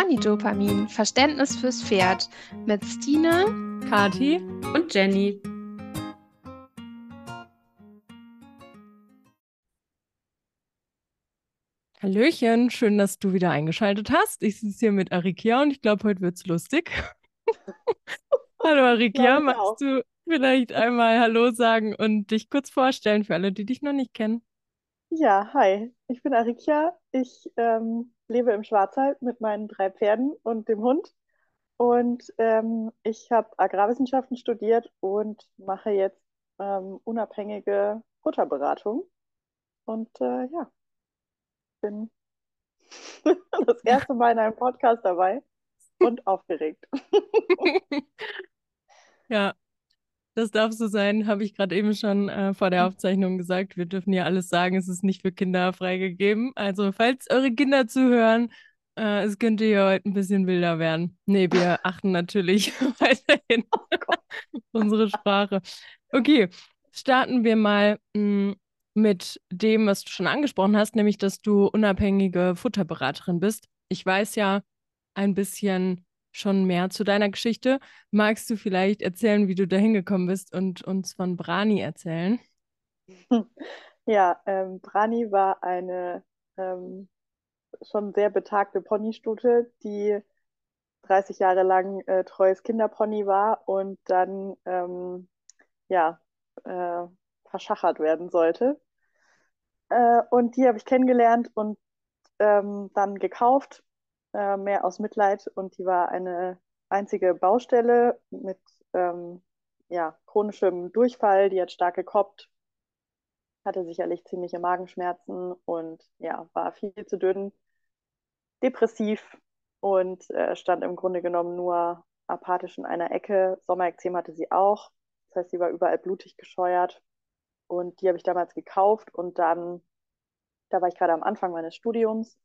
Ponydopamin, Verständnis fürs Pferd mit Stine, Kati und Jenny. Hallöchen, schön, dass du wieder eingeschaltet hast. Ich sitze hier mit Arikia und ich glaube, heute wird es lustig. Hallo Arikia, Ja, magst du vielleicht einmal Hallo sagen und dich kurz vorstellen für alle, die dich noch nicht kennen? Ja, hi, ich bin Arikia. Ich ähm, lebe im Schwarzwald mit meinen drei Pferden und dem Hund. Und ähm, ich habe Agrarwissenschaften studiert und mache jetzt ähm, unabhängige Futterberatung. Und äh, ja, bin das erste Mal in einem Podcast dabei und aufgeregt. Ja, das darf so sein, habe ich gerade eben schon äh, vor der Aufzeichnung gesagt. Wir dürfen ja alles sagen, es ist nicht für Kinder freigegeben. Also, falls eure Kinder zuhören, äh, es könnte hier heute ein bisschen wilder werden. Nee, wir achten natürlich weiterhin unsere Sprache. Okay, starten wir mal mh, mit dem, was du schon angesprochen hast, nämlich, dass du unabhängige Futterberaterin bist. Ich weiß ja ein bisschen schon mehr zu deiner Geschichte. Magst du vielleicht erzählen, wie du da hingekommen bist und uns von Brani erzählen? Ja, ähm, Brani war eine ähm, schon sehr betagte Ponystute, die 30 Jahre lang äh, treues Kinderpony war und dann ähm, ja, äh, verschachert werden sollte. Äh, und die habe ich kennengelernt und ähm, dann gekauft, äh, mehr aus Mitleid. Und die war eine einzige Baustelle mit ähm, ja, chronischem Durchfall. Die hat stark gekoppt, hatte sicherlich ziemliche Magenschmerzen und ja, war viel zu dünn, depressiv und äh, stand im Grunde genommen nur apathisch in einer Ecke. Sommerekzem hatte sie auch. Das heißt, sie war überall blutig gescheuert. Und die habe ich damals gekauft und dann, da war ich gerade am Anfang meines Studiums.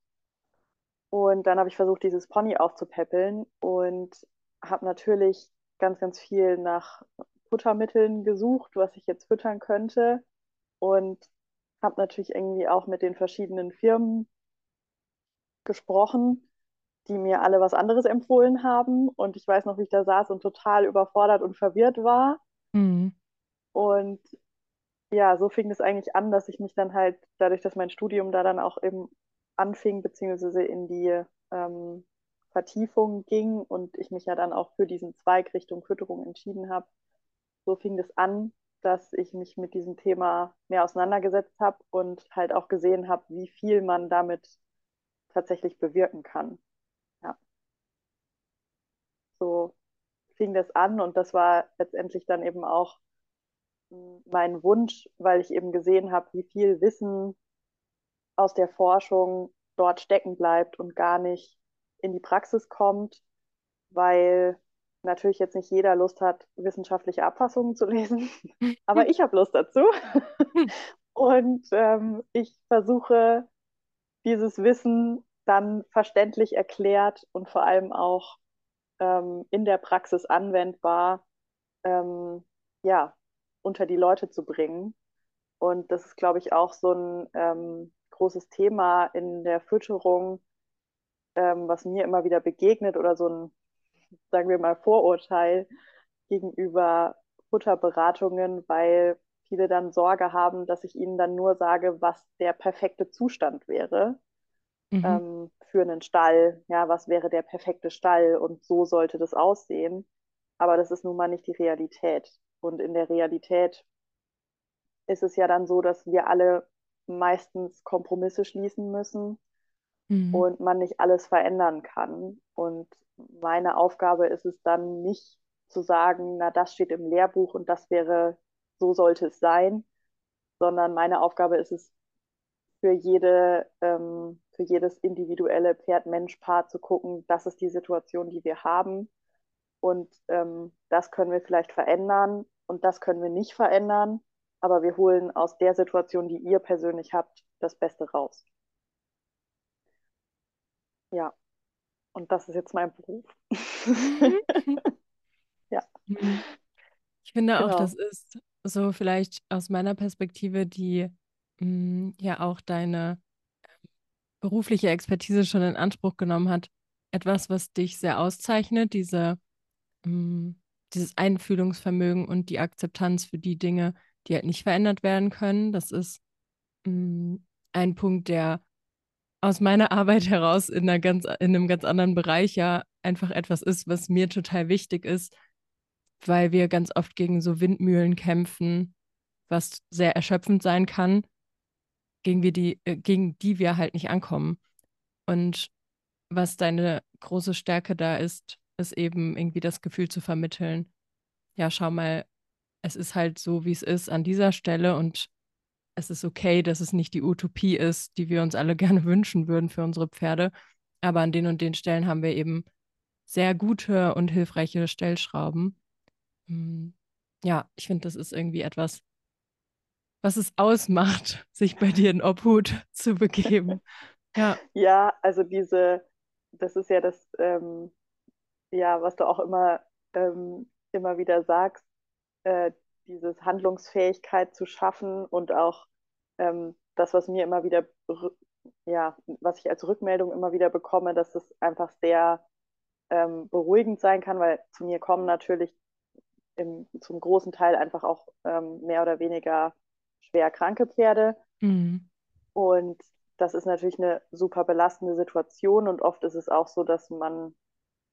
Und dann habe ich versucht, dieses Pony aufzupäppeln und habe natürlich ganz, ganz viel nach Futtermitteln gesucht, was ich jetzt füttern könnte. Und habe natürlich irgendwie auch mit den verschiedenen Firmen gesprochen, die mir alle was anderes empfohlen haben. Und ich weiß noch, wie ich da saß und total überfordert und verwirrt war. Mhm. Und ja, so fing es eigentlich an, dass ich mich dann halt, dadurch, dass mein Studium da dann auch eben anfing, beziehungsweise in die ähm, Vertiefung ging und ich mich ja dann auch für diesen Zweig Richtung Fütterung entschieden habe, so fing es an, dass ich mich mit diesem Thema mehr auseinandergesetzt habe und halt auch gesehen habe, wie viel man damit tatsächlich bewirken kann. Ja. So fing das an und das war letztendlich dann eben auch mein Wunsch, weil ich eben gesehen habe, wie viel Wissen aus der Forschung dort stecken bleibt und gar nicht in die Praxis kommt, weil natürlich jetzt nicht jeder Lust hat, wissenschaftliche Abfassungen zu lesen, aber ich habe Lust dazu. Und ähm, ich versuche, dieses Wissen dann verständlich erklärt und vor allem auch ähm, in der Praxis anwendbar, ähm, ja, unter die Leute zu bringen. Und das ist, glaube ich, auch so ein ähm, großes Thema in der Fütterung, ähm, was mir immer wieder begegnet oder so ein, sagen wir mal, Vorurteil gegenüber Futterberatungen, weil viele dann Sorge haben, dass ich ihnen dann nur sage, was der perfekte Zustand wäre Mhm. ähm, für einen Stall. Ja, was wäre der perfekte Stall und so sollte das aussehen. Aber das ist nun mal nicht die Realität. Und in der Realität ist es ja dann so, dass wir alle meistens Kompromisse schließen müssen Mhm. und man nicht alles verändern kann. Und meine Aufgabe ist es dann nicht zu sagen, na, das steht im Lehrbuch und das wäre, so sollte es sein, sondern meine Aufgabe ist es, für jede, ähm, für jedes individuelle Pferd-Mensch-Paar zu gucken, das ist die Situation, die wir haben. Und ähm, das können wir vielleicht verändern und das können wir nicht verändern, aber wir holen aus der Situation, die ihr persönlich habt, das Beste raus. Ja, und das ist jetzt mein Beruf. Ja, Mhm. Ich finde auch, genau. das ist so vielleicht aus meiner Perspektive, die mh, ja auch deine berufliche Expertise schon in Anspruch genommen hat, etwas, was dich sehr auszeichnet, diese, mm, dieses Einfühlungsvermögen und die Akzeptanz für die Dinge, die halt nicht verändert werden können. Das ist mm, ein Punkt, der aus meiner Arbeit heraus in, einer ganz, in einem ganz anderen Bereich ja einfach etwas ist, was mir total wichtig ist, weil wir ganz oft gegen so Windmühlen kämpfen, was sehr erschöpfend sein kann, gegen, wir die, äh, gegen die wir halt nicht ankommen. Und was deine große Stärke da ist, ist eben irgendwie das Gefühl zu vermitteln. Ja, schau mal, es ist halt so, wie es ist an dieser Stelle und es ist okay, dass es nicht die Utopie ist, die wir uns alle gerne wünschen würden für unsere Pferde. Aber an den und den Stellen haben wir eben sehr gute und hilfreiche Stellschrauben. Hm, ja, ich finde, das ist irgendwie etwas, was es ausmacht, sich bei dir in Obhut zu begeben. Ja, ja also diese, das ist ja das, ähm, ja, was du auch immer, ähm, immer wieder sagst, äh, dieses Handlungsfähigkeit zu schaffen und auch ähm, das, was mir immer wieder, ja, was ich als Rückmeldung immer wieder bekomme, dass es einfach sehr ähm, beruhigend sein kann, weil zu mir kommen natürlich im, zum großen Teil einfach auch ähm, mehr oder weniger schwer kranke Pferde. Mhm. Und das ist natürlich eine super belastende Situation und oft ist es auch so, dass man,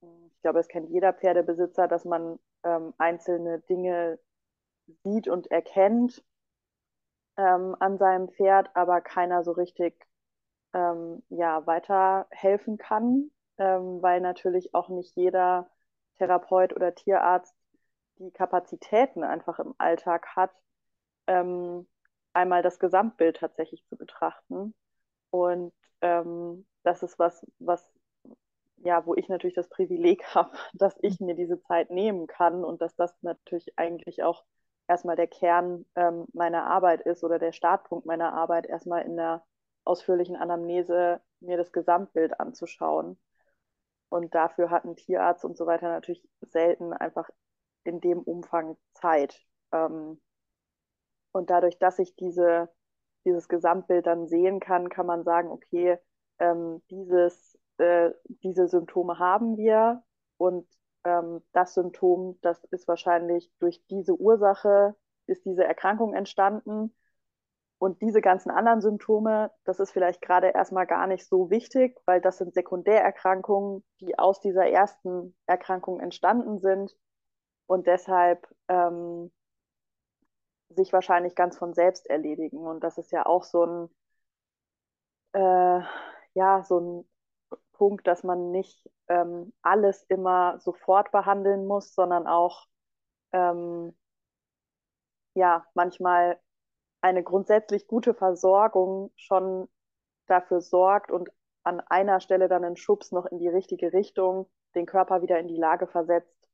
ich glaube, es kennt jeder Pferdebesitzer, dass man ähm, einzelne Dinge sieht und erkennt ähm, an seinem Pferd, aber keiner so richtig ähm, ja, weiterhelfen kann, ähm, weil natürlich auch nicht jeder Therapeut oder Tierarzt die Kapazitäten einfach im Alltag hat, ähm, einmal das Gesamtbild tatsächlich zu betrachten. Und ähm, das ist was, was, ja, wo ich natürlich das Privileg habe, dass ich mir diese Zeit nehmen kann und dass das natürlich eigentlich auch erstmal der Kern ähm, meiner Arbeit ist oder der Startpunkt meiner Arbeit, erstmal in der ausführlichen Anamnese mir das Gesamtbild anzuschauen. Und dafür hat ein Tierarzt und so weiter natürlich selten einfach in dem Umfang Zeit. Ähm, und dadurch, dass ich diese, dieses Gesamtbild dann sehen kann, kann man sagen, okay, ähm, dieses, äh, diese Symptome haben wir und ähm, das Symptom, das ist wahrscheinlich durch diese Ursache, ist diese Erkrankung entstanden. Und diese ganzen anderen Symptome, das ist vielleicht gerade erstmal gar nicht so wichtig, weil das sind Sekundärerkrankungen, die aus dieser ersten Erkrankung entstanden sind und deshalb ähm, sich wahrscheinlich ganz von selbst erledigen. Und das ist ja auch so ein, äh, ja, so ein Punkt, dass man nicht ähm, alles immer sofort behandeln muss, sondern auch ähm, ja manchmal eine grundsätzlich gute Versorgung schon dafür sorgt und an einer Stelle dann einen Schubs noch in die richtige Richtung den Körper wieder in die Lage versetzt,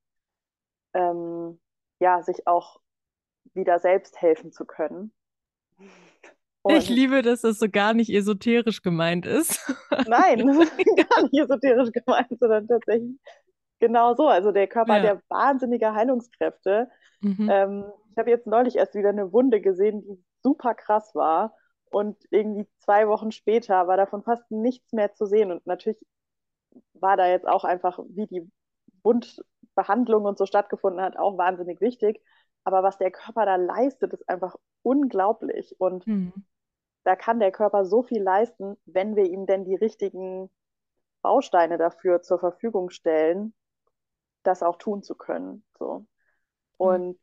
ähm, ja, sich auch wieder selbst helfen zu können. Und ich liebe, dass das so gar nicht esoterisch gemeint ist. Nein, gar nicht esoterisch gemeint, sondern tatsächlich genau so. Also der Körper ja. hat ja wahnsinnige Heilungskräfte. Mhm. Ähm, ich habe jetzt neulich erst wieder eine Wunde gesehen, die super krass war. Und irgendwie zwei Wochen später war davon fast nichts mehr zu sehen. Und natürlich war da jetzt auch einfach, wie die Wundbehandlung und so stattgefunden hat, auch wahnsinnig wichtig. Aber was der Körper da leistet, ist einfach unglaublich. Und mhm. Da kann der Körper so viel leisten, wenn wir ihm denn die richtigen Bausteine dafür zur Verfügung stellen, das auch tun zu können. So. Und mhm.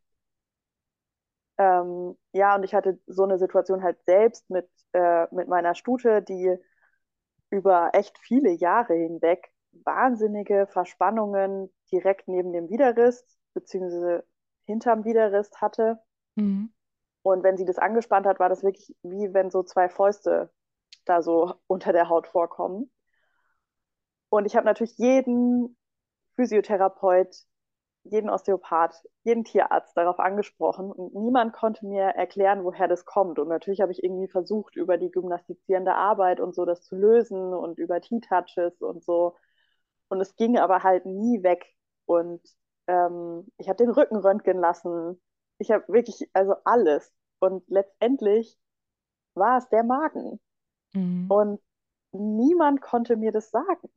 ähm, ja, und ich hatte so eine Situation halt selbst mit, äh, mit meiner Stute, die über echt viele Jahre hinweg wahnsinnige Verspannungen direkt neben dem Widerriss, beziehungsweise hinterm Widerrist hatte. Mhm. Und wenn sie das angespannt hat, war das wirklich wie wenn so zwei Fäuste da so unter der Haut vorkommen. Und ich habe natürlich jeden Physiotherapeut, jeden Osteopath, jeden Tierarzt darauf angesprochen und niemand konnte mir erklären, woher das kommt. Und natürlich habe ich irgendwie versucht, über die gymnastizierende Arbeit und so das zu lösen und über T-Touches und so. Und es ging aber halt nie weg. Und ähm, ich habe den Rücken röntgen lassen. Ich habe wirklich, also alles. Und letztendlich war es der Magen. Mhm. Und niemand konnte mir das sagen.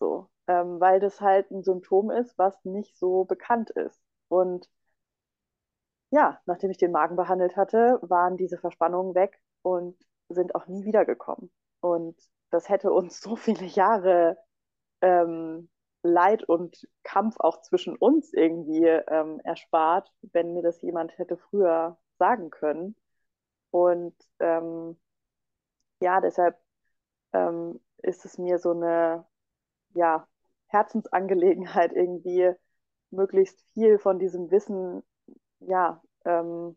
So. ähm, weil das halt ein Symptom ist, was nicht so bekannt ist. Und ja, nachdem ich den Magen behandelt hatte, waren diese Verspannungen weg und sind auch nie wiedergekommen. Und das hätte uns so viele Jahre ähm, Leid und Kampf auch zwischen uns irgendwie ähm, erspart, wenn mir das jemand hätte früher sagen können. Und ähm, ja, deshalb ähm, ist es mir so eine ja, Herzensangelegenheit, irgendwie möglichst viel von diesem Wissen ja, ähm,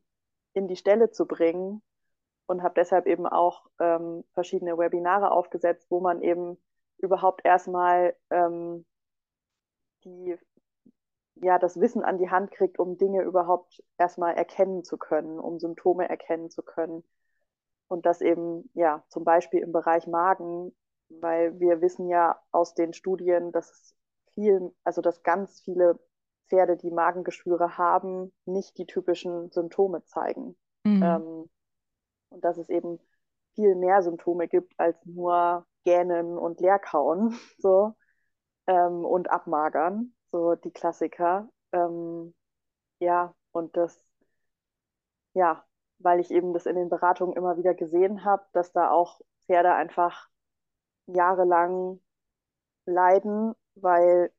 in die Stelle zu bringen und habe deshalb eben auch ähm, verschiedene Webinare aufgesetzt, wo man eben überhaupt erstmal ähm, die, ja, das Wissen an die Hand kriegt, um Dinge überhaupt erstmal erkennen zu können, um Symptome erkennen zu können. Und das eben, ja, zum Beispiel im Bereich Magen, weil wir wissen ja aus den Studien, dass es viel, also dass ganz viele Pferde, die Magengeschwüre haben, nicht die typischen Symptome zeigen. Mhm. Ähm, und dass es eben viel mehr Symptome gibt als nur Gähnen und Leerkauen so, ähm, und Abmagern, so die Klassiker. Ähm, ja, und das, ja, weil ich eben das in den Beratungen immer wieder gesehen habe, dass da auch Pferde einfach jahrelang leiden, weil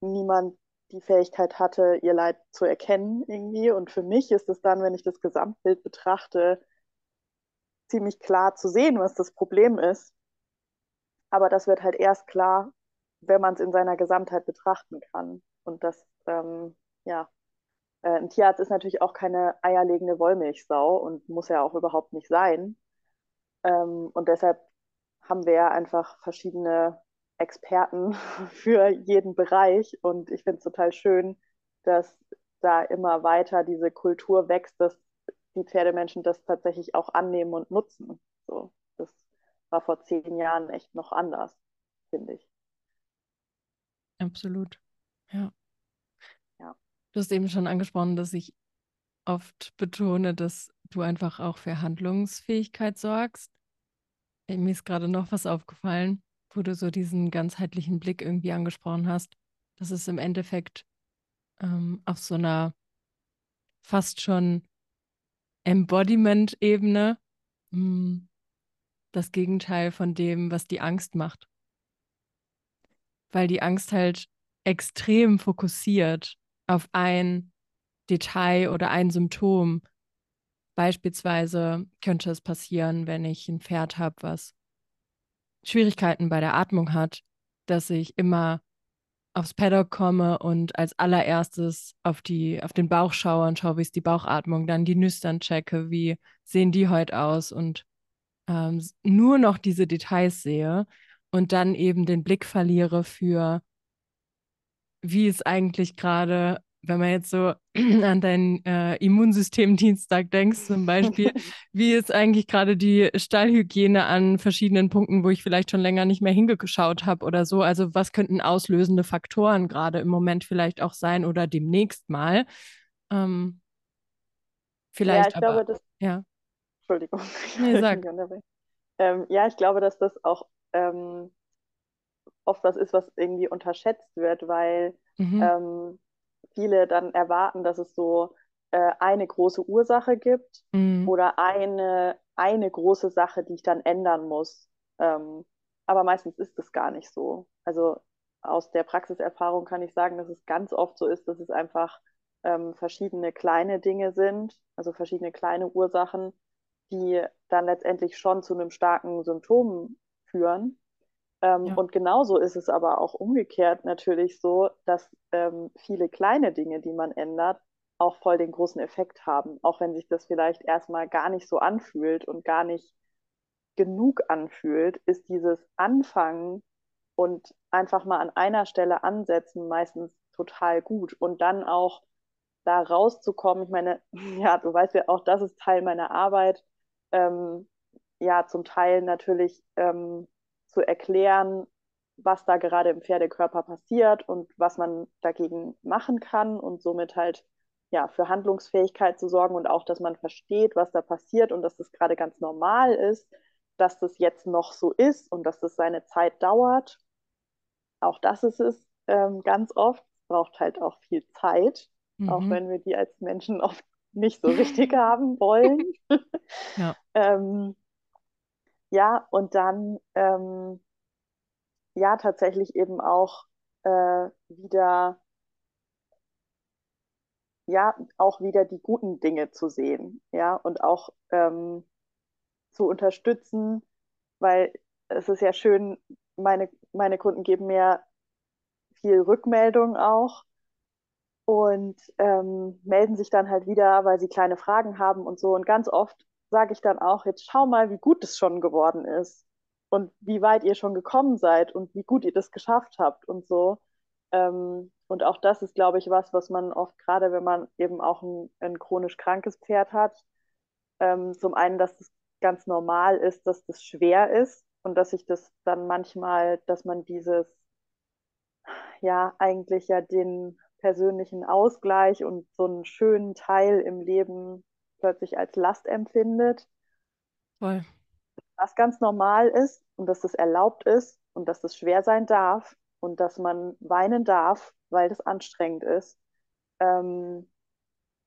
niemand die Fähigkeit hatte, ihr Leid zu erkennen irgendwie. Und für mich ist es dann, wenn ich das Gesamtbild betrachte, ziemlich klar zu sehen, was das Problem ist. Aber das wird halt erst klar, wenn man es in seiner Gesamtheit betrachten kann. Und das, ähm, ja, äh, ein Tierarzt ist natürlich auch keine eierlegende Wollmilchsau und muss ja auch überhaupt nicht sein. Ähm, und deshalb haben wir ja einfach verschiedene Experten für jeden Bereich. Und ich finde es total schön, dass da immer weiter diese Kultur wächst, dass die Pferdemenschen das tatsächlich auch annehmen und nutzen. So, das war vor zehn Jahren echt noch anders, finde ich. Absolut. Ja. ja. Du hast eben schon angesprochen, dass ich oft betone, dass du einfach auch für Handlungsfähigkeit sorgst. Mir ist gerade noch was aufgefallen wo du so diesen ganzheitlichen Blick irgendwie angesprochen hast, dass es im Endeffekt ähm, auf so einer fast schon Embodiment-Ebene hm, das Gegenteil von dem, was die Angst macht. Weil die Angst halt extrem fokussiert auf ein Detail oder ein Symptom. Beispielsweise könnte es passieren, wenn ich ein Pferd habe, was Schwierigkeiten bei der Atmung hat, dass ich immer aufs Paddock komme und als allererstes auf, die, auf den Bauch schaue und schaue, wie ist die Bauchatmung, dann die Nüstern checke, wie sehen die heute aus und ähm, nur noch diese Details sehe und dann eben den Blick verliere für, wie ist eigentlich gerade wenn man jetzt so an deinen äh, Immunsystemdienstag denkst, zum Beispiel, wie ist eigentlich gerade die Stallhygiene an verschiedenen Punkten, wo ich vielleicht schon länger nicht mehr hingeschaut habe oder so? Also was könnten auslösende Faktoren gerade im Moment vielleicht auch sein oder demnächst mal? Ähm, vielleicht ja, ich aber, glaube, das. Ja. Entschuldigung. Nee, sag. Ähm, ja, ich glaube, dass das auch ähm, oft was ist, was irgendwie unterschätzt wird, weil mhm. ähm, viele dann erwarten, dass es so äh, eine große Ursache gibt mhm. oder eine, eine große Sache, die ich dann ändern muss. Ähm, aber meistens ist es gar nicht so. Also aus der Praxiserfahrung kann ich sagen, dass es ganz oft so ist, dass es einfach ähm, verschiedene kleine Dinge sind, also verschiedene kleine Ursachen, die dann letztendlich schon zu einem starken Symptom führen. Ähm, ja. Und genauso ist es aber auch umgekehrt natürlich so, dass ähm, viele kleine Dinge, die man ändert, auch voll den großen Effekt haben, auch wenn sich das vielleicht erstmal gar nicht so anfühlt und gar nicht genug anfühlt, ist dieses Anfangen und einfach mal an einer Stelle ansetzen meistens total gut und dann auch da rauszukommen. Ich meine, ja, du weißt ja auch, das ist Teil meiner Arbeit. Ähm, ja, zum Teil natürlich ähm, zu erklären, was da gerade im Pferdekörper passiert und was man dagegen machen kann und somit halt ja für Handlungsfähigkeit zu sorgen und auch, dass man versteht, was da passiert und dass das gerade ganz normal ist, dass das jetzt noch so ist und dass das seine Zeit dauert. auch das ist es ähm, ganz oft. Es braucht halt auch viel Zeit, Mhm. auch wenn wir die als Menschen oft nicht so richtig haben wollen. Ja. ähm, ja, und dann ähm, ja tatsächlich eben auch äh, wieder ja auch wieder die guten Dinge zu sehen, ja, und auch ähm, zu unterstützen, weil es ist ja schön, meine, meine Kunden geben mir viel Rückmeldung auch und ähm, melden sich dann halt wieder, weil sie kleine Fragen haben und so. Und ganz oft sage ich dann auch, jetzt schau mal, wie gut es schon geworden ist und wie weit ihr schon gekommen seid und wie gut ihr das geschafft habt und so. Ähm, und auch das ist, glaube ich, was, was man oft, gerade wenn man eben auch ein, ein chronisch krankes Pferd hat, ähm, zum einen, dass es ganz normal ist, dass das schwer ist und dass sich das dann manchmal, dass man dieses, ja, eigentlich ja den persönlichen Ausgleich und so einen schönen Teil im Leben plötzlich als Last empfindet. Voll. Was ganz normal ist und dass das erlaubt ist und dass das schwer sein darf und dass man weinen darf, weil das anstrengend ist. Ähm,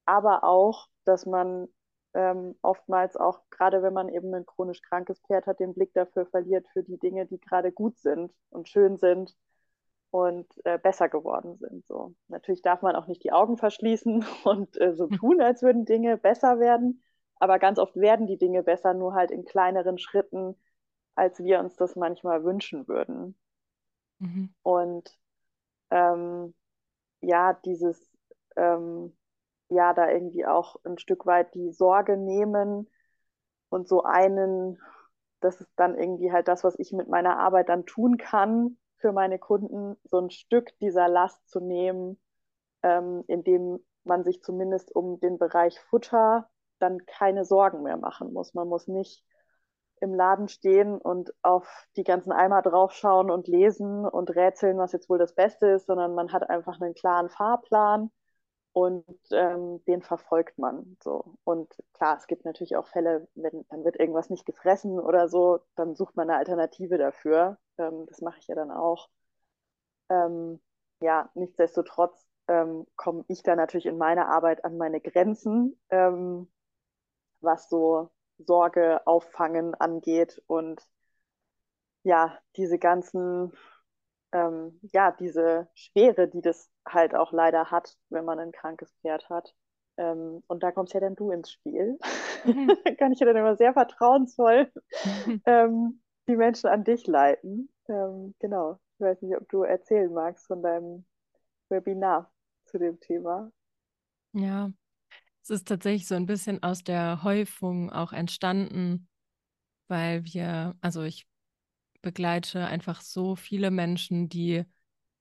aber auch, dass man ähm, oftmals auch, gerade wenn man eben ein chronisch krankes Pferd hat, den Blick dafür verliert für die Dinge, die gerade gut sind und schön sind und äh, besser geworden sind. So. Natürlich darf man auch nicht die Augen verschließen und äh, so tun, als würden Dinge besser werden. Aber ganz oft werden die Dinge besser, nur halt in kleineren Schritten, als wir uns das manchmal wünschen würden. Mhm. Und ähm, ja, dieses, ähm, ja, da irgendwie auch ein Stück weit die Sorge nehmen und so einen, das ist dann irgendwie halt das, was ich mit meiner Arbeit dann tun kann, für meine Kunden, so ein Stück dieser Last zu nehmen, ähm, indem man sich zumindest um den Bereich Futter dann keine Sorgen mehr machen muss. Man muss nicht im Laden stehen und auf die ganzen Eimer draufschauen und lesen und rätseln, was jetzt wohl das Beste ist, sondern man hat einfach einen klaren Fahrplan und ähm, den verfolgt man so. Und klar, es gibt natürlich auch Fälle, wenn dann wird irgendwas nicht gefressen oder so, dann sucht man eine Alternative dafür. Ähm, das mache ich ja dann auch. Ähm, ja, nichtsdestotrotz ähm, komme ich da natürlich in meiner Arbeit an meine Grenzen, ähm, was so Sorge auffangen angeht und ja, diese ganzen, ähm, ja, diese Schwere, die das halt auch leider hat, wenn man ein krankes Pferd hat. Ähm, und da kommst ja dann du ins Spiel. Mhm. Kann ich ja dann immer sehr vertrauensvoll ähm, die Menschen an dich leiten. Ähm, genau. Ich weiß nicht, ob du erzählen magst von deinem Webinar zu dem Thema. Ja, es ist tatsächlich so ein bisschen aus der Häufung auch entstanden, weil wir, also ich begleite einfach so viele Menschen, die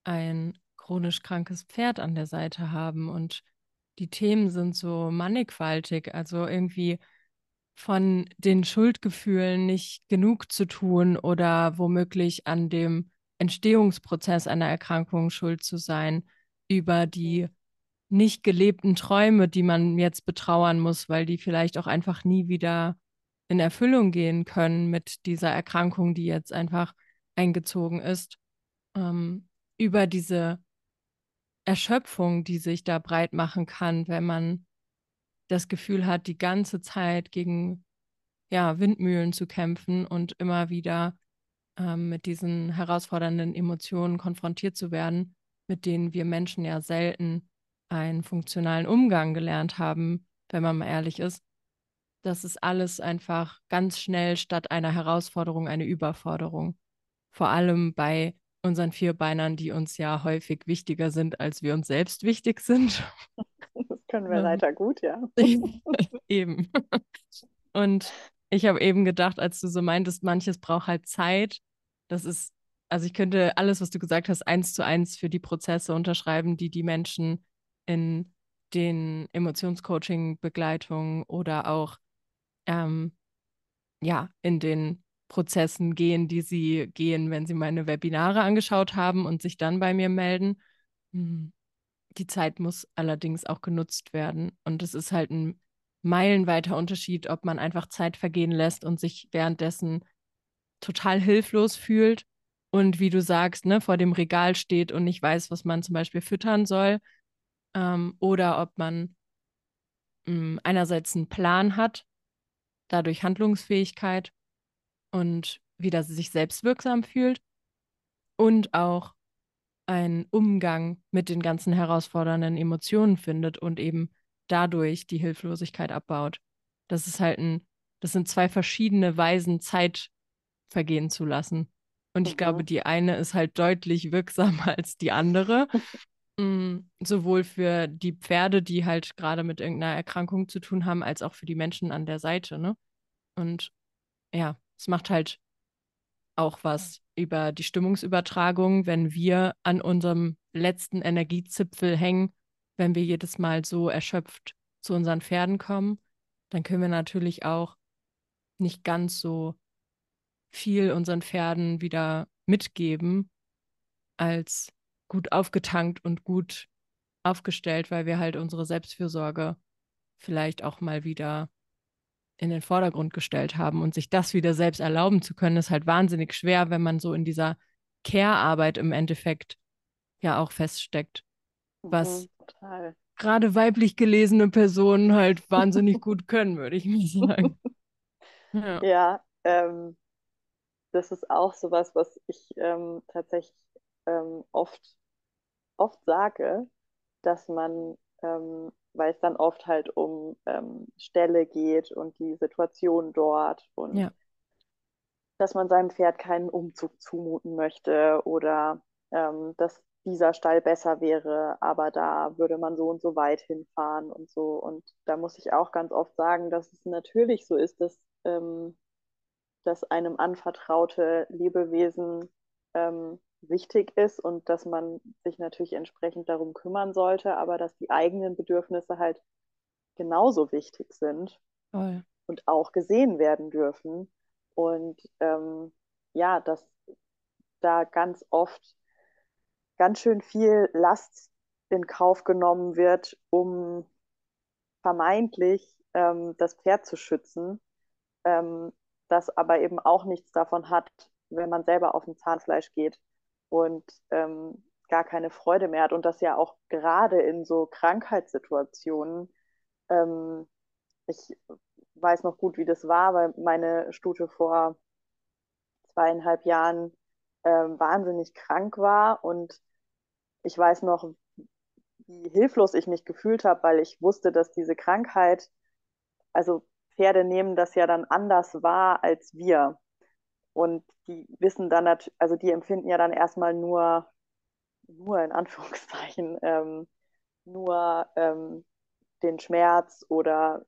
ein chronisch krankes Pferd an der Seite haben und die Themen sind so mannigfaltig, also irgendwie von den Schuldgefühlen nicht genug zu tun oder womöglich an dem Entstehungsprozess einer Erkrankung schuld zu sein, über die nicht gelebten Träume, die man jetzt betrauern muss, weil die vielleicht auch einfach nie wieder in Erfüllung gehen können mit dieser Erkrankung, die jetzt einfach eingezogen ist, ähm, über diese Erschöpfung, die sich da breit machen kann, wenn man das Gefühl hat, die ganze Zeit gegen ja, Windmühlen zu kämpfen und immer wieder ähm, mit diesen herausfordernden Emotionen konfrontiert zu werden, mit denen wir Menschen ja selten einen funktionalen Umgang gelernt haben, wenn man mal ehrlich ist. Das ist alles einfach ganz schnell statt einer Herausforderung eine Überforderung. Vor allem bei unseren Vierbeinern, die uns ja häufig wichtiger sind, als wir uns selbst wichtig sind. Können wir Ja. leider gut, ja. eben. Und ich habe eben gedacht, als du so meintest, manches braucht halt Zeit. Das ist, also ich könnte alles, was du gesagt hast, eins zu eins für die Prozesse unterschreiben, die die Menschen in den Emotionscoaching-Begleitungen oder auch ähm, ja, in den Prozessen gehen, die sie gehen, wenn sie meine Webinare angeschaut haben und sich dann bei mir melden. Hm. Die Zeit muss allerdings auch genutzt werden. Und es ist halt ein meilenweiter Unterschied, ob man einfach Zeit vergehen lässt und sich währenddessen total hilflos fühlt und wie du sagst, ne, vor dem Regal steht und nicht weiß, was man zum Beispiel füttern soll. Ähm, oder ob man mh, mm, einerseits einen Plan hat, dadurch Handlungsfähigkeit und wieder sich selbst wirksam fühlt und auch einen Umgang mit den ganzen herausfordernden Emotionen findet und eben dadurch die Hilflosigkeit abbaut. Das ist halt ein, das sind zwei verschiedene Weisen, Zeit vergehen zu lassen. Und ich mhm. glaube, die eine ist halt deutlich wirksamer als die andere. Mhm, sowohl für die Pferde, die halt gerade mit irgendeiner Erkrankung zu tun haben, als auch für die Menschen an der Seite, ne? Und ja, es macht halt auch was über die Stimmungsübertragung, wenn wir an unserem letzten Energiezipfel hängen, wenn wir jedes Mal so erschöpft zu unseren Pferden kommen, dann können wir natürlich auch nicht ganz so viel unseren Pferden wieder mitgeben, als gut aufgetankt und gut aufgestellt, weil wir halt unsere Selbstfürsorge vielleicht auch mal wieder in den Vordergrund gestellt haben und sich das wieder selbst erlauben zu können, ist halt wahnsinnig schwer, wenn man so in dieser Care-Arbeit im Endeffekt ja auch feststeckt, was mhm, gerade weiblich gelesene Personen halt wahnsinnig gut können, würde ich mal sagen. Ja, ja ähm, das ist auch sowas, was ich ähm, tatsächlich ähm, oft, oft sage, dass man ähm, weil es dann oft halt um ähm, Ställe geht und die Situation dort und ja. dass man seinem Pferd keinen Umzug zumuten möchte oder ähm, dass dieser Stall besser wäre, aber da würde man so und so weit hinfahren und so. Und da muss ich auch ganz oft sagen, dass es natürlich so ist, dass, ähm, dass einem anvertraute Lebewesen ähm, wichtig ist und dass man sich natürlich entsprechend darum kümmern sollte, aber dass die eigenen Bedürfnisse halt genauso wichtig sind Voll. und auch gesehen werden dürfen. Und ähm, ja, dass da ganz oft ganz schön viel Last in Kauf genommen wird, um vermeintlich ähm, das Pferd zu schützen, ähm, das aber eben auch nichts davon hat, wenn man selber auf dem Zahnfleisch geht und ähm, gar keine Freude mehr hat. Und das ja auch gerade in so Krankheitssituationen. Ähm, ich weiß noch gut, wie das war, weil meine Stute vor zweieinhalb Jahren ähm, wahnsinnig krank war. Und ich weiß noch, wie hilflos ich mich gefühlt habe, weil ich wusste, dass diese Krankheit, also Pferde nehmen das ja dann anders wahr als wir. Und die wissen dann, also die empfinden ja dann erstmal nur, nur in Anführungszeichen, ähm, nur ähm, den Schmerz oder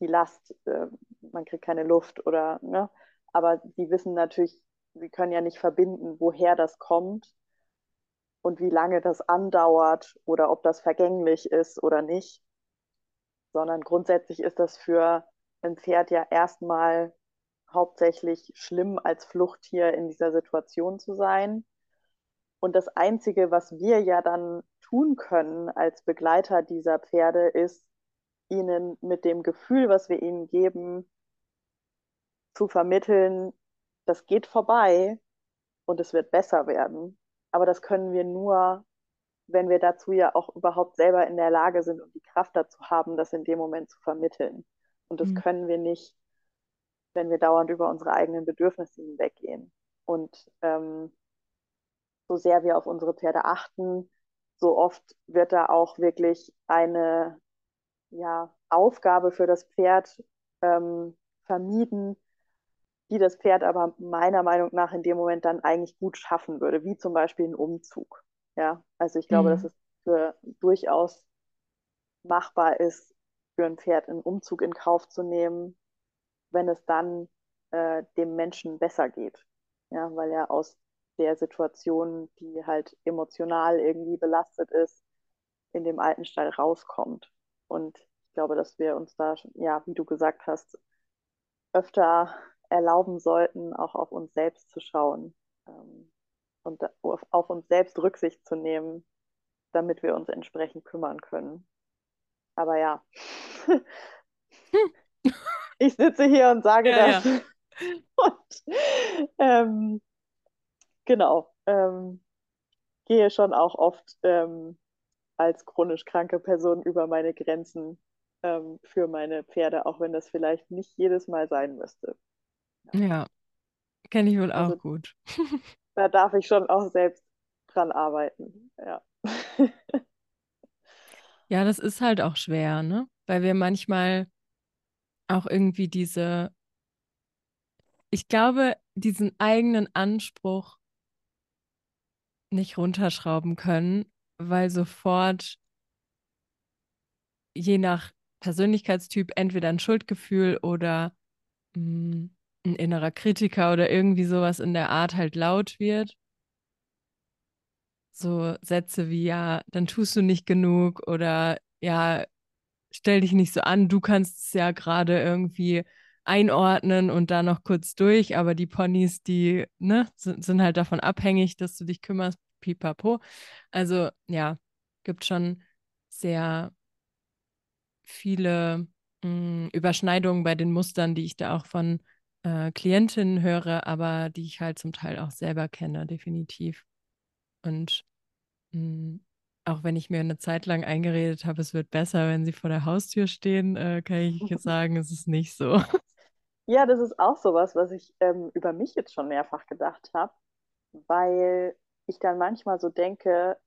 die Last, äh, man kriegt keine Luft oder, ne? Aber die wissen natürlich, sie können ja nicht verbinden, woher das kommt und wie lange das andauert oder ob das vergänglich ist oder nicht, sondern grundsätzlich ist das für ein Pferd ja erstmal hauptsächlich schlimm als Fluchttier in dieser Situation zu sein. Und das Einzige, was wir ja dann tun können als Begleiter dieser Pferde, ist, ihnen mit dem Gefühl, was wir ihnen geben, zu vermitteln, das geht vorbei und es wird besser werden. Aber das können wir nur, wenn wir dazu ja auch überhaupt selber in der Lage sind und die Kraft dazu haben, das in dem Moment zu vermitteln. Und das mhm. können wir nicht, wenn wir dauernd über unsere eigenen Bedürfnisse hinweggehen. Und ähm, so sehr wir auf unsere Pferde achten, so oft wird da auch wirklich eine ja, Aufgabe für das Pferd ähm, vermieden, die das Pferd aber meiner Meinung nach in dem Moment dann eigentlich gut schaffen würde, wie zum Beispiel ein Umzug. Ja, also ich glaube, mhm. dass es für durchaus machbar ist, für ein Pferd einen Umzug in Kauf zu nehmen, wenn es dann äh, dem Menschen besser geht. Ja, weil er aus der Situation, die halt emotional irgendwie belastet ist, in dem alten Stall rauskommt. Und ich glaube, dass wir uns da, ja, wie du gesagt hast, öfter erlauben sollten, auch auf uns selbst zu schauen ähm, und auf, auf uns selbst Rücksicht zu nehmen, damit wir uns entsprechend kümmern können. Aber ja. ich sitze hier und sage ja, das. Ja. Und, ähm, genau. Ähm, gehe schon auch oft ähm, als chronisch kranke Person über meine Grenzen ähm, für meine Pferde, auch wenn das vielleicht nicht jedes Mal sein müsste. Ja, kenne ich wohl Also auch gut. da darf ich schon auch selbst dran arbeiten. Ja. Ja, das ist halt auch schwer, ne? Weil wir manchmal auch irgendwie diese, ich glaube, diesen eigenen Anspruch nicht runterschrauben können, weil sofort je nach Persönlichkeitstyp entweder ein Schuldgefühl oder mh, ein innerer Kritiker oder irgendwie sowas in der Art halt laut wird. So Sätze wie, ja, dann tust du nicht genug oder ja, stell dich nicht so an, du kannst es ja gerade irgendwie einordnen und da noch kurz durch, aber die Ponys, die, ne, sind, sind halt davon abhängig, dass du dich kümmerst, pipapo. Also ja, gibt schon sehr viele mh, Überschneidungen bei den Mustern, die ich da auch von äh, Klientinnen höre, aber die ich halt zum Teil auch selber kenne, definitiv. Und mh, auch wenn ich mir eine Zeit lang eingeredet habe, es wird besser, wenn sie vor der Haustür stehen, äh, kann ich jetzt sagen, es ist nicht so. Ja, das ist auch sowas, was ich ähm, über mich jetzt schon mehrfach gedacht habe, weil ich dann manchmal so denke,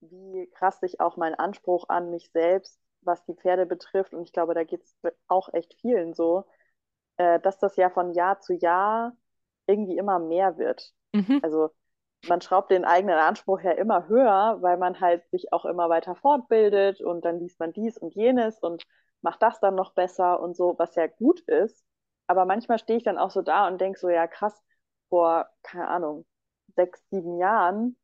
wie krass sich auch mein Anspruch an mich selbst, was die Pferde betrifft, und ich glaube, da geht es auch echt vielen so, äh, dass das ja von Jahr zu Jahr irgendwie immer mehr wird. Mhm. Also man schraubt den eigenen Anspruch ja immer höher, weil man halt sich auch immer weiter fortbildet und dann liest man dies und jenes und macht das dann noch besser und so, was ja gut ist. Aber manchmal stehe ich dann auch so da und denke so, ja krass, vor, keine Ahnung, sechs, sieben Jahren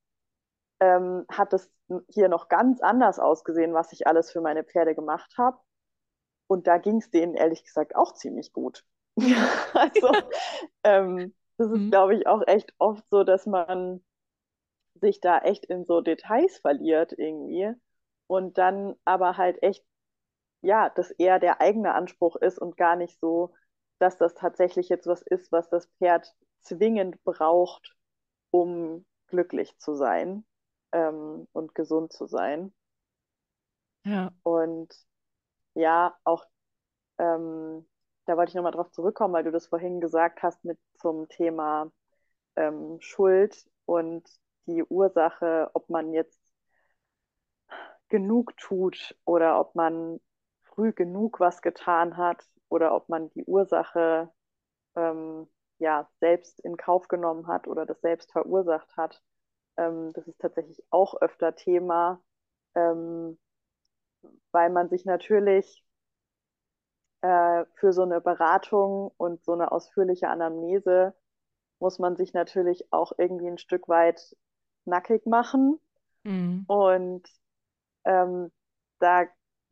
ähm, hat es hier noch ganz anders ausgesehen, was ich alles für meine Pferde gemacht habe. Und da ging es denen ehrlich gesagt auch ziemlich gut. also ähm, das ist, Mhm. glaube ich, auch echt oft so, dass man sich da echt in so Details verliert irgendwie und dann aber halt echt, ja, das eher der eigene Anspruch ist und gar nicht so, dass das tatsächlich jetzt was ist, was das Pferd zwingend braucht, um glücklich zu sein ähm, und gesund zu sein. Ja. Und ja, auch ähm, da wollte ich nochmal drauf zurückkommen, weil du das vorhin gesagt hast mit zum Thema ähm, Schuld und die Ursache, ob man jetzt genug tut oder ob man früh genug was getan hat oder ob man die Ursache ähm, ja selbst in Kauf genommen hat oder das selbst verursacht hat. Ähm, das ist tatsächlich auch öfter Thema, ähm, weil man sich natürlich äh, für so eine Beratung und so eine ausführliche Anamnese muss man sich natürlich auch irgendwie ein Stück weit nackig machen. Mhm. Und ähm, da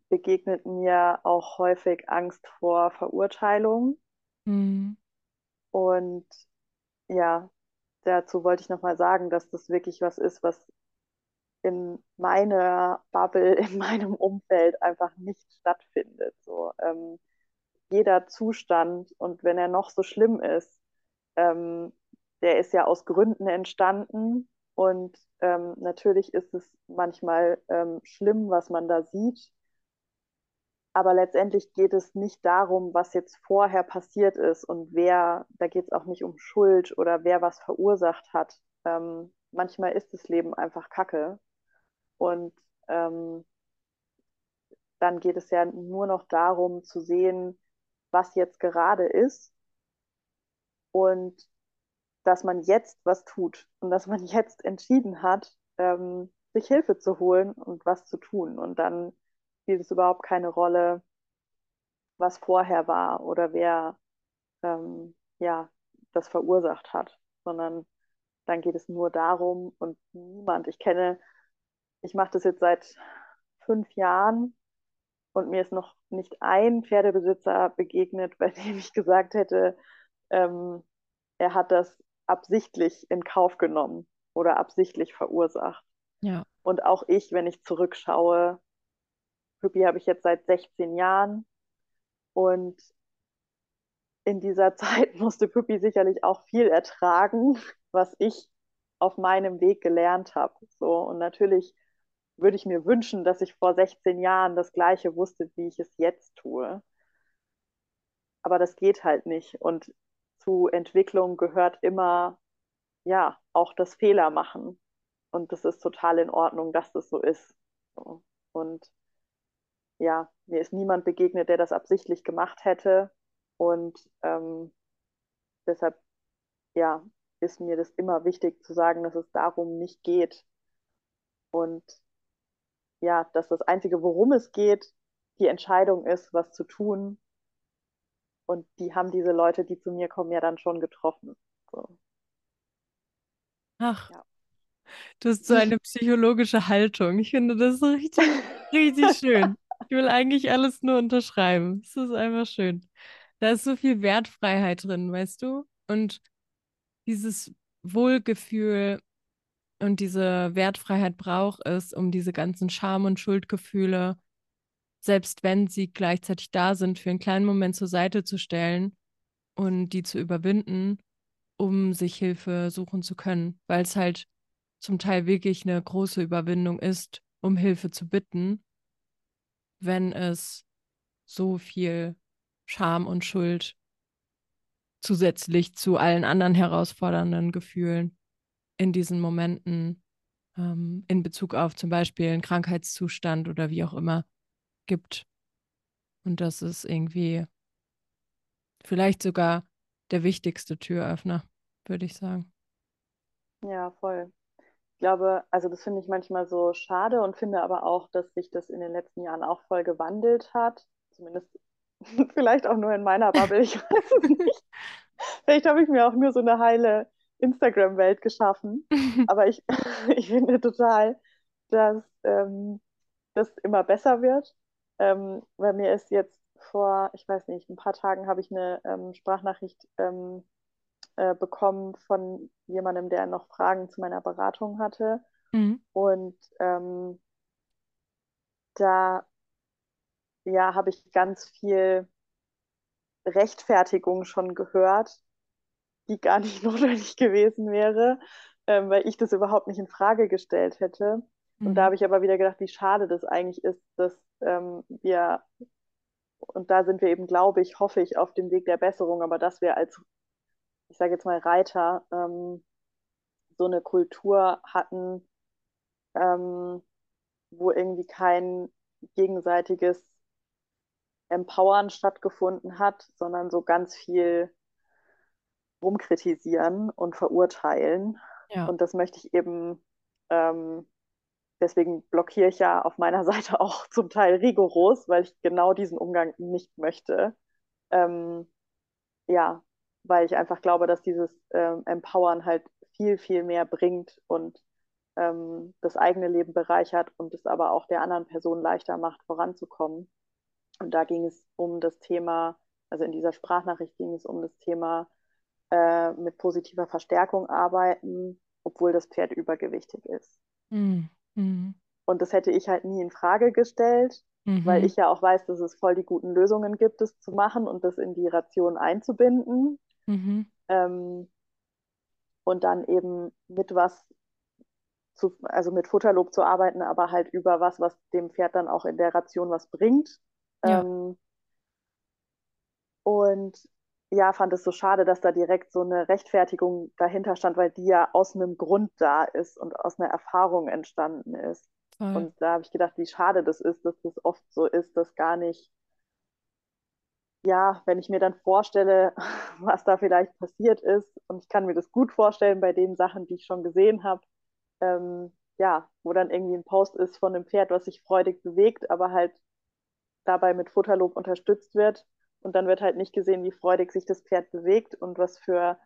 begegnet mir auch häufig Angst vor Verurteilung. Mhm. Und ja, dazu wollte ich nochmal sagen, dass das wirklich was ist, was in meiner Bubble, in meinem Umfeld einfach nicht stattfindet. So, ähm, jeder Zustand und wenn er noch so schlimm ist, ähm, der ist ja aus Gründen entstanden und ähm, natürlich ist es manchmal ähm, schlimm, was man da sieht. Aber letztendlich geht es nicht darum, was jetzt vorher passiert ist und wer, da geht es auch nicht um Schuld oder wer was verursacht hat. Ähm, manchmal ist das Leben einfach Kacke. Und ähm, dann geht es ja nur noch darum zu sehen, was jetzt gerade ist und dass man jetzt was tut und dass man jetzt entschieden hat, ähm, sich Hilfe zu holen und was zu tun. Und dann spielt es überhaupt keine Rolle, was vorher war oder wer ähm, ja, das verursacht hat, sondern dann geht es nur darum und niemand, ich kenne, ich mache das jetzt seit fünf Jahren und mir ist noch nicht ein Pferdebesitzer begegnet, bei dem ich gesagt hätte, ähm, er hat das absichtlich in Kauf genommen oder absichtlich verursacht. Ja. Und auch ich, wenn ich zurückschaue, Püppi habe ich jetzt seit 16 Jahren und in dieser Zeit musste Püppi sicherlich auch viel ertragen, was ich auf meinem Weg gelernt habe. So, und natürlich würde ich mir wünschen, dass ich vor 16 Jahren das Gleiche wusste, wie ich es jetzt tue. Aber das geht halt nicht. Und zu Entwicklung gehört immer, ja, auch das Fehler machen. Und das ist total in Ordnung, dass das so ist. Und ja, mir ist niemand begegnet, der das absichtlich gemacht hätte. Und ähm, deshalb, ja, ist mir das immer wichtig zu sagen, dass es darum nicht geht. Und ja, dass das Einzige, worum es geht, die Entscheidung ist, was zu tun. Und die haben diese Leute, die zu mir kommen, ja dann schon getroffen. So. Ach, ja. du hast so eine psychologische Haltung. Ich finde das so richtig, richtig schön. Ich will eigentlich alles nur unterschreiben. Es ist einfach schön. Da ist so viel Wertfreiheit drin, weißt du? Und dieses Wohlgefühl und diese Wertfreiheit braucht es, um diese ganzen Scham- und Schuldgefühle, selbst wenn sie gleichzeitig da sind, für einen kleinen Moment zur Seite zu stellen und die zu überwinden, um sich Hilfe suchen zu können, weil es halt zum Teil wirklich eine große Überwindung ist, um Hilfe zu bitten, wenn es so viel Scham und Schuld zusätzlich zu allen anderen herausfordernden Gefühlen in diesen Momenten ähm, in Bezug auf zum Beispiel einen Krankheitszustand oder wie auch immer gibt. Und das ist irgendwie vielleicht sogar der wichtigste Türöffner, würde ich sagen. Ja, voll. Ich glaube, also das finde ich manchmal so schade und finde aber auch, dass sich das in den letzten Jahren auch voll gewandelt hat. Zumindest vielleicht auch nur in meiner Bubble, ich weiß es nicht. Vielleicht habe ich mir auch nur so eine heile Instagram-Welt geschaffen. Aber ich, ich finde total, dass ähm, das immer besser wird. Ähm, weil mir ist jetzt vor, ich weiß nicht, ein paar Tagen habe ich eine ähm, Sprachnachricht ähm, äh, bekommen von jemandem, der noch Fragen zu meiner Beratung hatte. Mhm. Und ähm, da ja, habe ich ganz viel Rechtfertigung schon gehört, die gar nicht notwendig gewesen wäre, ähm, weil ich das überhaupt nicht in Frage gestellt hätte. Mhm. Und da mhm. habe ich aber wieder gedacht, wie schade das eigentlich ist, dass ähm, wir, und da sind wir eben, glaube ich, hoffe ich, auf dem Weg der Besserung, aber dass wir als, ich sage jetzt mal, Reiter ähm, so eine Kultur hatten, ähm, wo irgendwie kein gegenseitiges Empowern stattgefunden hat, sondern so ganz viel rumkritisieren und verurteilen. Ja. Und das möchte ich eben, ähm, deswegen blockiere ich ja auf meiner Seite auch zum Teil rigoros, weil ich genau diesen Umgang nicht möchte. Ähm, ja, weil ich einfach glaube, dass dieses ähm, Empowern halt viel, viel mehr bringt und ähm, das eigene Leben bereichert und es aber auch der anderen Person leichter macht, voranzukommen. Und da ging es um das Thema, also in dieser Sprachnachricht ging es um das Thema äh, mit positiver Verstärkung arbeiten, obwohl das Pferd übergewichtig ist. Mhm. Und das hätte ich halt nie in Frage gestellt, mhm. weil ich ja auch weiß, dass es voll die guten Lösungen gibt, das zu machen und das in die Ration einzubinden. Mhm. Ähm, und dann eben mit was zu, also mit Futterlob zu arbeiten, aber halt über was, was dem Pferd dann auch in der Ration was bringt. Ja. Ähm, und ja, fand es so schade, dass da direkt so eine Rechtfertigung dahinter stand, weil die ja aus einem Grund da ist und aus einer Erfahrung entstanden ist. Voll. Und da habe ich gedacht, wie schade das ist, dass das oft so ist, dass gar nicht, ja, wenn ich mir dann vorstelle, was da vielleicht passiert ist, und ich kann mir das gut vorstellen bei den Sachen, die ich schon gesehen habe, ähm, ja, wo dann irgendwie ein Post ist von einem Pferd, was sich freudig bewegt, aber halt dabei mit Futterlob unterstützt wird. Und dann wird halt nicht gesehen, wie freudig sich das Pferd bewegt und was für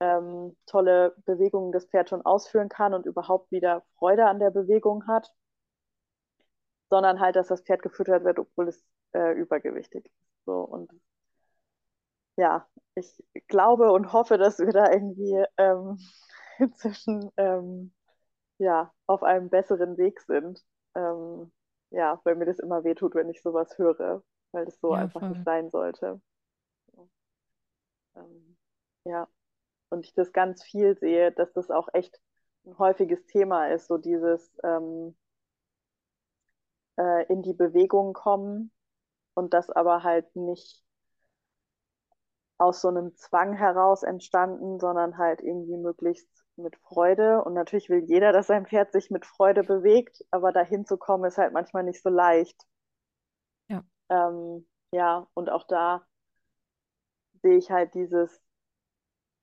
ähm, tolle Bewegungen das Pferd schon ausführen kann und überhaupt wieder Freude an der Bewegung hat, sondern halt, dass das Pferd gefüttert wird, obwohl es äh, übergewichtig ist. So und ja, ich glaube und hoffe, dass wir da irgendwie ähm, inzwischen ähm, ja auf einem besseren Weg sind. Ähm, ja, weil mir das immer wehtut, wenn ich sowas höre, weil das so ja, einfach voll. nicht sein sollte. Ähm, ja, und ich das ganz viel sehe, dass das auch echt ein häufiges Thema ist, so dieses ähm, äh, in die Bewegung kommen und das aber halt nicht aus so einem Zwang heraus entstanden, sondern halt irgendwie möglichst mit Freude. Und natürlich will jeder, dass sein Pferd sich mit Freude bewegt, aber dahin zu kommen ist halt manchmal nicht so leicht. Ähm, ja, und auch da sehe ich halt dieses,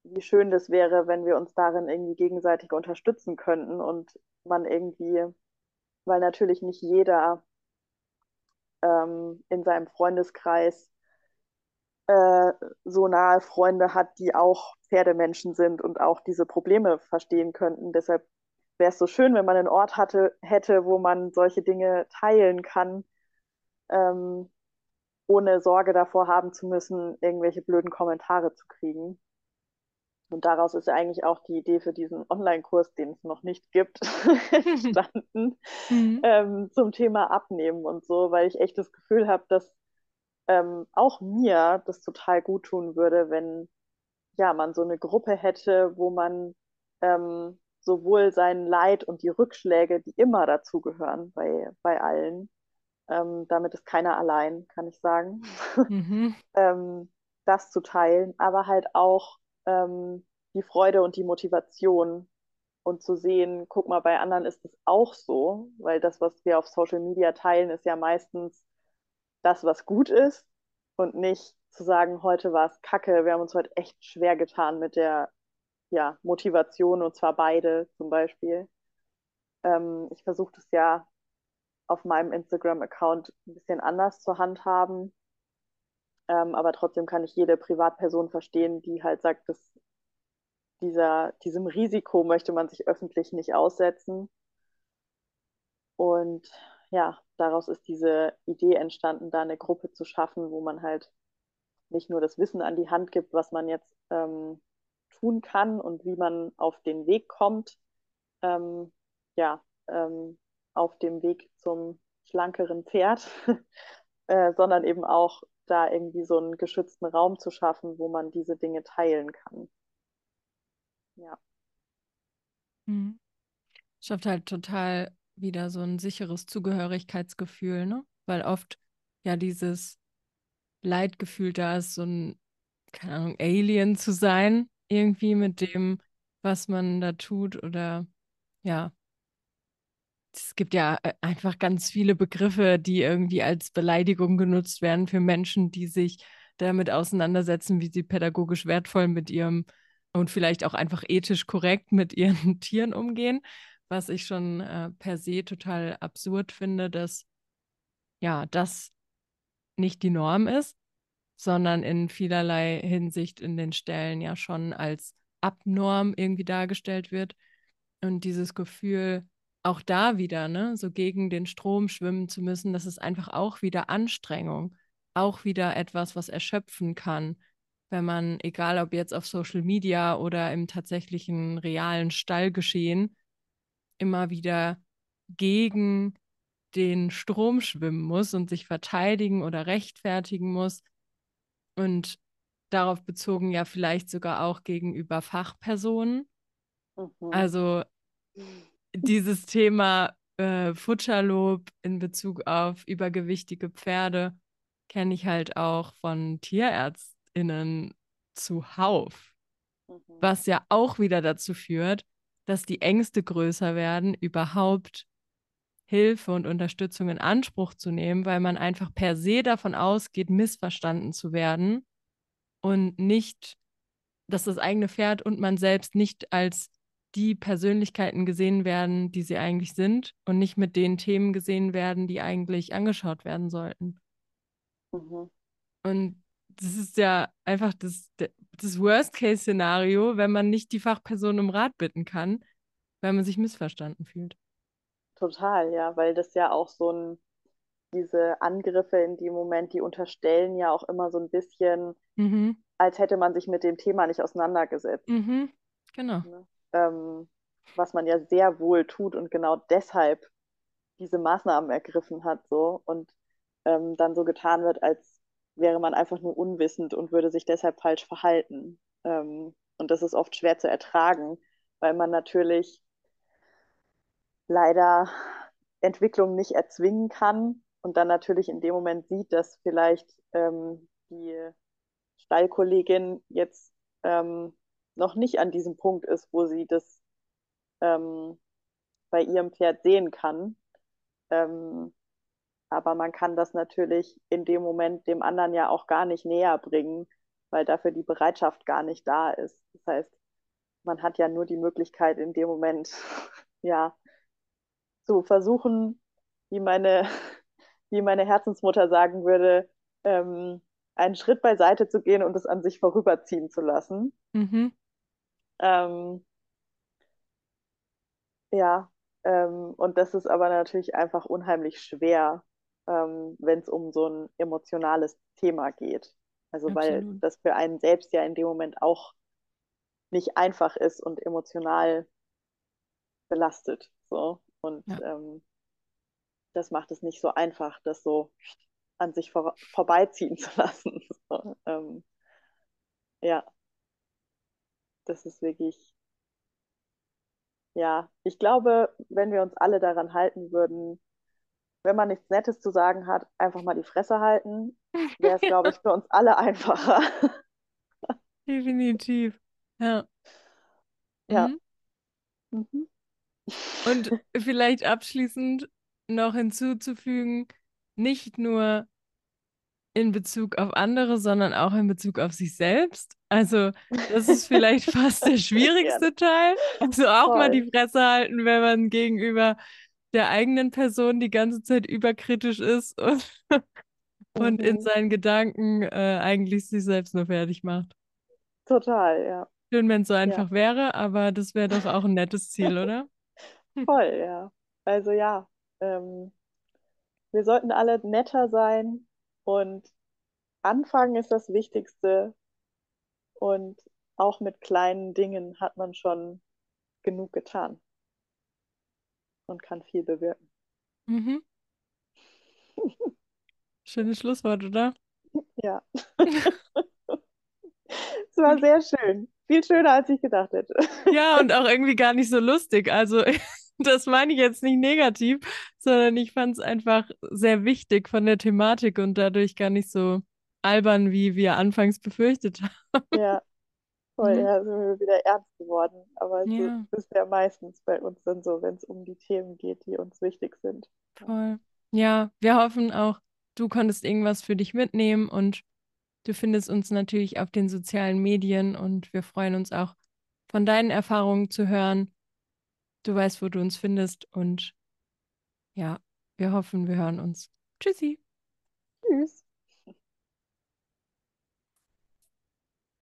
wie schön das wäre, wenn wir uns darin irgendwie gegenseitig unterstützen könnten und man irgendwie, weil natürlich nicht jeder ähm, in seinem Freundeskreis äh, so nahe Freunde hat, die auch Pferdemenschen sind und auch diese Probleme verstehen könnten. Deshalb wäre es so schön, wenn man einen Ort hatte, hätte, wo man solche Dinge teilen kann, ähm, ohne Sorge davor haben zu müssen, irgendwelche blöden Kommentare zu kriegen. Und daraus ist eigentlich auch die Idee für diesen Online-Kurs, den es noch nicht gibt, entstanden, mhm. ähm, zum Thema Abnehmen und so, weil ich echt das Gefühl habe, dass ähm, auch mir das total gut tun würde, wenn ja, man so eine Gruppe hätte, wo man ähm, sowohl sein Leid und die Rückschläge, die immer dazugehören bei, bei allen, ähm, damit ist keiner allein, kann ich sagen, mhm. ähm, das zu teilen, aber halt auch ähm, die Freude und die Motivation und zu sehen, guck mal, bei anderen ist es auch so, weil das, was wir auf Social Media teilen, ist ja meistens das, was gut ist und nicht zu sagen, heute war es kacke, wir haben uns heute echt schwer getan mit der ja, Motivation und zwar beide zum Beispiel. Ähm, ich versuche das ja auf meinem Instagram-Account ein bisschen anders zu handhaben. Ähm, aber trotzdem kann ich jede Privatperson verstehen, die halt sagt, dass dieser, diesem Risiko möchte man sich öffentlich nicht aussetzen. Und ja, daraus ist diese Idee entstanden, da eine Gruppe zu schaffen, wo man halt nicht nur das Wissen an die Hand gibt, was man jetzt ähm, tun kann und wie man auf den Weg kommt, ähm, ja, ähm, auf dem Weg zum schlankeren Pferd, äh, sondern eben auch da irgendwie so einen geschützten Raum zu schaffen, wo man diese Dinge teilen kann. Ja. Mhm. Schafft halt total wieder so ein sicheres Zugehörigkeitsgefühl, ne? Weil oft ja dieses Leidgefühl da ist, so ein, keine Ahnung, Alien zu sein, irgendwie mit dem, was man da tut oder ja. Es gibt ja äh, einfach ganz viele Begriffe, die irgendwie als Beleidigung genutzt werden für Menschen, die sich damit auseinandersetzen, wie sie pädagogisch wertvoll mit ihrem und vielleicht auch einfach ethisch korrekt mit ihren Tieren umgehen was ich schon äh, per se total absurd finde, dass ja, das nicht die Norm ist, sondern in vielerlei Hinsicht in den Stellen ja schon als Abnorm irgendwie dargestellt wird. Und dieses Gefühl, auch da wieder, ne, so gegen den Strom schwimmen zu müssen, das ist einfach auch wieder Anstrengung, auch wieder etwas, was erschöpfen kann, wenn man, egal ob jetzt auf Social Media oder im tatsächlichen realen Stallgeschehen, immer wieder gegen den Strom schwimmen muss und sich verteidigen oder rechtfertigen muss. Und darauf bezogen ja vielleicht sogar auch gegenüber Fachpersonen. Mhm. Also dieses Thema äh, Futterlob in Bezug auf übergewichtige Pferde kenne ich halt auch von TierärztInnen zuhauf. Mhm. Was ja auch wieder dazu führt, dass die Ängste größer werden, überhaupt Hilfe und Unterstützung in Anspruch zu nehmen, weil man einfach per se davon ausgeht, missverstanden zu werden und nicht, dass das eigene Pferd und man selbst nicht als die Persönlichkeiten gesehen werden, die sie eigentlich sind und nicht mit den Themen gesehen werden, die eigentlich angeschaut werden sollten. Mhm. Und das ist ja einfach das, das Worst-Case-Szenario, wenn man nicht die Fachperson um Rat bitten kann, weil man sich missverstanden fühlt. Total, ja, weil das ja auch so ein, diese Angriffe in dem Moment, die unterstellen ja auch immer so ein bisschen, mhm. als hätte man sich mit dem Thema nicht auseinandergesetzt. Mhm. Genau. Ne? Ähm, was man ja sehr wohl tut und genau deshalb diese Maßnahmen ergriffen hat, so und ähm, dann so getan wird, als wäre man einfach nur unwissend und würde sich deshalb falsch verhalten. Ähm, und das ist oft schwer zu ertragen, weil man natürlich leider Entwicklung nicht erzwingen kann und dann natürlich in dem Moment sieht, dass vielleicht ähm, die Stallkollegin jetzt ähm, noch nicht an diesem Punkt ist, wo sie das ähm, bei ihrem Pferd sehen kann. Ähm, aber man kann das natürlich in dem Moment dem anderen ja auch gar nicht näher bringen, weil dafür die Bereitschaft gar nicht da ist. Das heißt, man hat ja nur die Möglichkeit in dem Moment, ja, zu versuchen, wie meine, wie meine Herzensmutter sagen würde, ähm, einen Schritt beiseite zu gehen und es an sich vorüberziehen zu lassen. Mhm. Ähm, ja, ähm, und das ist aber natürlich einfach unheimlich schwer, ähm, wenn es um so ein emotionales Thema geht. Also Absolut. weil das für einen selbst ja in dem Moment auch nicht einfach ist und emotional belastet. So. Und ja. ähm, das macht es nicht so einfach, das so an sich vor vorbeiziehen zu lassen. So, ähm, ja, das ist wirklich, ja, ich glaube, wenn wir uns alle daran halten würden, wenn man nichts Nettes zu sagen hat, einfach mal die Fresse halten, wäre es, glaube ich, für uns alle einfacher. Definitiv, ja. Ja. Mhm. Mhm. Und vielleicht abschließend noch hinzuzufügen, nicht nur in Bezug auf andere, sondern auch in Bezug auf sich selbst. Also, das ist vielleicht fast der schwierigste Teil. Also auch Voll. mal die Fresse halten, wenn man gegenüber der eigenen Person die ganze Zeit überkritisch ist und, und in mhm. seinen Gedanken äh, eigentlich sich selbst nur fertig macht. Total, ja. Schön, wenn es so einfach ja. wäre, aber das wäre doch auch ein nettes Ziel, oder? Voll, ja. Also ja, ähm, wir sollten alle netter sein und anfangen ist das Wichtigste. Und auch mit kleinen Dingen hat man schon genug getan und kann viel bewirken. Mhm. Schönes Schlusswort, oder? Ja. Es war sehr schön. Viel schöner, als ich gedacht hätte. Ja, und auch irgendwie gar nicht so lustig. Also, das meine ich jetzt nicht negativ, sondern ich fand es einfach sehr wichtig von der Thematik und dadurch gar nicht so albern, wie wir anfangs befürchtet haben. Ja, voll, ja, sind wir wieder ernst geworden. Aber ja. so ist ja meistens bei uns dann so, wenn es um die Themen geht, die uns wichtig sind. Voll. Ja, wir hoffen auch, du konntest irgendwas für dich mitnehmen und Du findest uns natürlich auf den sozialen Medien und wir freuen uns auch von deinen Erfahrungen zu hören. Du weißt, wo du uns findest und ja, wir hoffen, wir hören uns. Tschüssi. Tschüss.